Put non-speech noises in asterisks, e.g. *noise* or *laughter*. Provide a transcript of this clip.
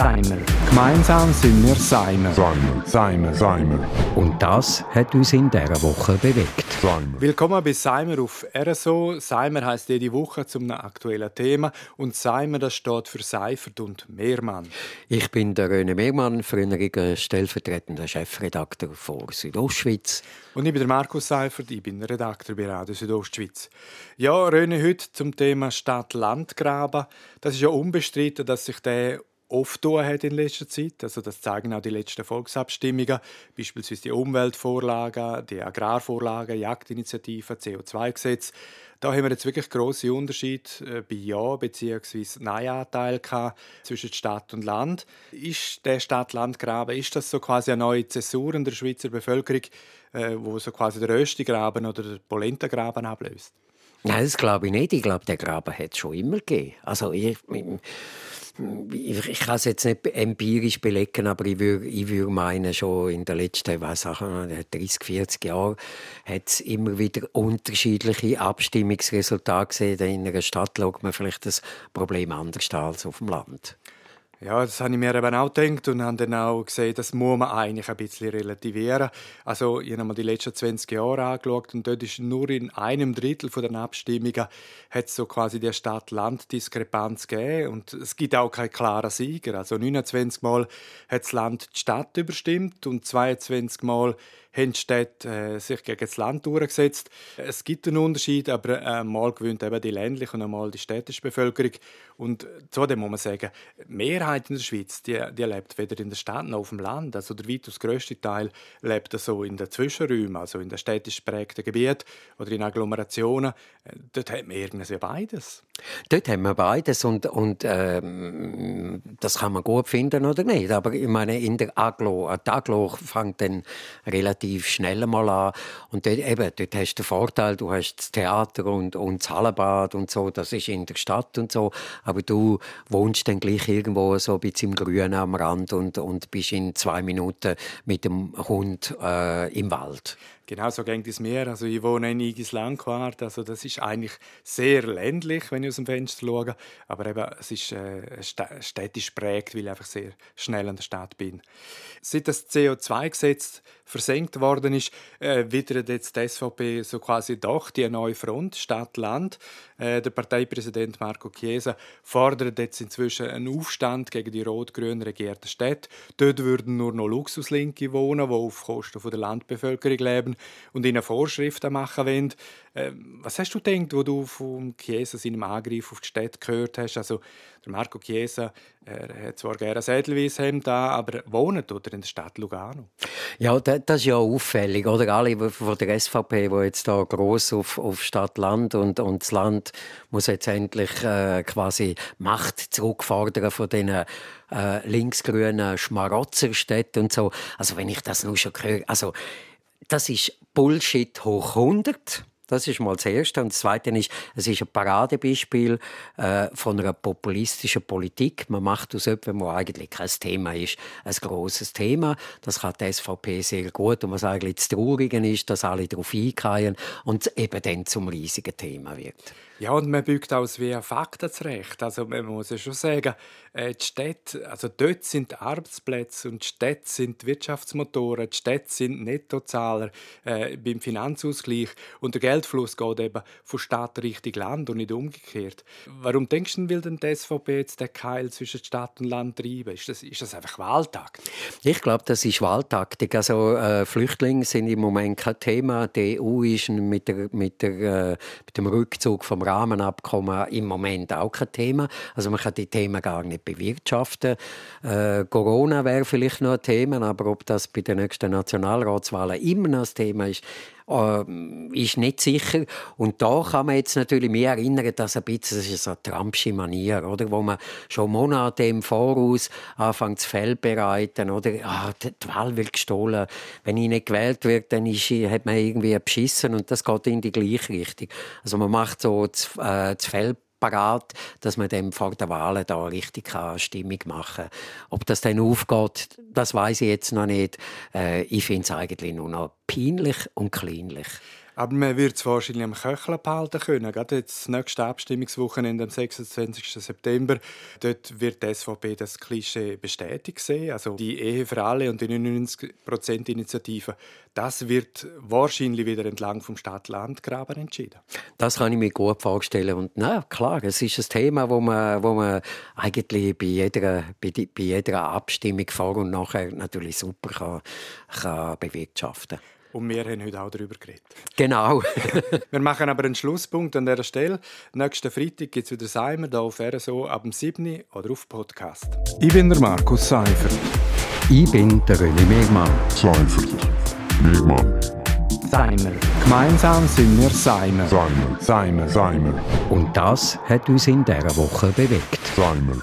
Seimer. Gemeinsam sind wir Seimer. Seimer. Seimer. Seimer. Und das hat uns in dieser Woche bewegt. Seimer. Willkommen bei Seimer auf RSO. Seimer heißt jede Woche zum aktuellen Thema und Seimer das steht für Seifert und Mehrmann. Ich bin der René Megmann, früheriger stellvertretender Chefredakteur von Südostschweiz. Und ich bin der Markus Seifert, ich bin Redakteur bei Radio Südostschweiz. Ja, René, heute zum Thema Stadt-Land-Graben. Das ist ja unbestritten, dass sich der oft tun hat in letzter Zeit. Also das zeigen auch die letzten Volksabstimmungen, beispielsweise die Umweltvorlagen, die Agrarvorlagen, Jagdinitiativen, CO2-Gesetz. Da haben wir jetzt wirklich große Unterschiede bei Ja bzw. Nein-Anteil zwischen Stadt und Land. Ist der Stadt-Land-Graben ist das so quasi eine neue Zäsur in der Schweizer Bevölkerung, äh, wo so quasi der Röstigraben oder der Polentengraben ablöst? Nein, das glaube ich nicht. Ich glaube, der Graben hat es schon immer gegeben. Also ich, ich, ich kann es jetzt nicht empirisch belegen, aber ich würde ich würd meinen, schon in den letzten weiß auch, 30, 40 Jahren hat es immer wieder unterschiedliche Abstimmungsresultate gesehen. In einer Stadt schaut man vielleicht das Problem anders als auf dem Land. Ja, das habe ich mir eben auch gedacht und habe dann auch gesehen, das muss man eigentlich ein bisschen relativieren. Also, ich habe mal die letzten 20 Jahre angeschaut und dort ist nur in einem Drittel der Abstimmungen hat so quasi die Stadt-Land-Diskrepanz gegeben und es gibt auch keinen klaren Sieger. Also 29 Mal hat das Land die Stadt überstimmt und 22 Mal haben die Städte äh, sich gegen das Land durchgesetzt. Es gibt einen Unterschied, aber äh, mal gewinnt eben die ländliche und einmal die städtische Bevölkerung. Und zudem muss man sagen, die Mehrheit in der Schweiz, die, die lebt weder in der Stadt noch auf dem Land. Also der weitaus grösste Teil lebt so in den Zwischenräumen, also in den städtisch geprägten Gebieten oder in Agglomerationen. Äh, dort hat man irgendwie beides. Dort haben wir beides und, und ähm, das kann man gut finden oder nicht. Aber ich meine, in der Aglo, die Aglo fängt dann relativ schnell mal an und dort, eben, dort hast du den Vorteil, du hast das Theater und, und das Hallenbad und so, das ist in der Stadt und so, aber du wohnst dann gleich irgendwo so ein bisschen im Grünen am Rand und, und bist in zwei Minuten mit dem Hund äh, im Wald. Genau, so geht es mir. Also ich wohne in Igis Langquart, also das ist eigentlich sehr ländlich, wenn ich aus dem Fenster schaue, aber eben, es ist äh, städtisch prägt, weil ich einfach sehr schnell an der Stadt bin. Seit das CO2-Gesetz versenkt worden ist, äh, widert jetzt die SVP so quasi doch die neue Front Stadt-Land. Äh, der Parteipräsident Marco Chiesa fordert jetzt inzwischen einen Aufstand gegen die rot-grün regierten Städte. Dort würden nur noch Luxuslinke wohnen, die auf Kosten der Landbevölkerung leben und ihnen Vorschriften machen wollen. Ähm, was hast du gedacht, wo du von Chiesa seinem Angriff auf die Stadt gehört hast? Also der Marco Chiesa, er hat zwar gerne ein Edelweisshemd da, aber wohnt oder in der Stadt Lugano. Ja, das, ist ja auffällig, oder? Alle von der SVP, die jetzt da groß auf, auf Stadt, Land und, und das Land muss jetzt endlich äh, quasi Macht zurückfordern von den äh, linksgrünen Schmarotzerstädten und so. Also wenn ich das nur schon höre, also das ist Bullshit hoch 100. Das ist mal das Erste. Und das Zweite ist, es ist ein Paradebeispiel äh, von einer populistischen Politik. Man macht aus etwas, was eigentlich kein Thema ist, ein grosses Thema. Das kann die SVP sehr gut. Und was eigentlich das Traurige ist, dass alle darauf eingehen und eben dann zum riesigen Thema wird. Ja, und man bückt aus wie Fakten zurecht. Also man muss ja schon sagen, äh, die Städte, also dort sind Arbeitsplätze und die Städte sind Wirtschaftsmotoren, die Städte sind Nettozahler äh, beim Finanzausgleich und der Geldfluss geht eben von Stadt Richtung Land und nicht umgekehrt. Warum denkst du, will denn die SVP jetzt den Keil zwischen Stadt und Land treiben? Ist das, ist das einfach Wahltaktik? Ich glaube, das ist Wahltaktik. Also äh, Flüchtlinge sind im Moment kein Thema. Die EU ist mit, der, mit, der, äh, mit dem Rückzug vom Rahmenabkommen im Moment auch kein Thema. Also man kann die Themen gar nicht bewirtschaften. Äh, Corona wäre vielleicht noch ein Thema, aber ob das bei den nächsten Nationalratswahlen immer noch ein Thema ist, äh, ist nicht sicher. Und da kann man jetzt natürlich mehr erinnern, dass ein bisschen, das ist so eine Trumpsche Manier, oder? wo man schon Monate im Voraus anfängt zu Fell bereiten, oder? Ah, die Wahl wird gestohlen. Wenn ich nicht gewählt werde, dann ist, hat man irgendwie beschissen und das geht in die gleiche Richtung. Also man macht so das, äh, das Fell parat, dass man dem vor der Wahl da richtig Stimmung machen kann. Ob das dann aufgeht, das weiß ich jetzt noch nicht. Äh, ich finde es eigentlich nur noch peinlich und kleinlich. Aber man wird es wahrscheinlich am Köcheln behalten können. Gerade jetzt das nächste Abstimmungswochenende am 26. September. Dort wird die SVP das Klischee bestätigt sehen. Also die Ehe für alle und die 99%-Initiative. Das wird wahrscheinlich wieder entlang vom Stadt-Land-Graben entschieden. Das kann ich mir gut vorstellen. Und na klar, es ist ein Thema, wo man, wo man eigentlich bei jeder, bei, bei jeder Abstimmung vor und nachher natürlich super kann, kann bewirtschaften kann. Und wir haben heute auch darüber geredet. Genau. *laughs* wir machen aber einen Schlusspunkt an dieser Stelle. Nächsten Freitag gibt es wieder Seimer hier auf RSO ab dem 7. oder auf Podcast. Ich bin der Markus Seifert. Ich bin der René Megmann. Seifert. Megmann. Seimer. Gemeinsam sind wir Seimer. Seimer. Seimer. Seimer. Und das hat uns in dieser Woche bewegt. Seimer.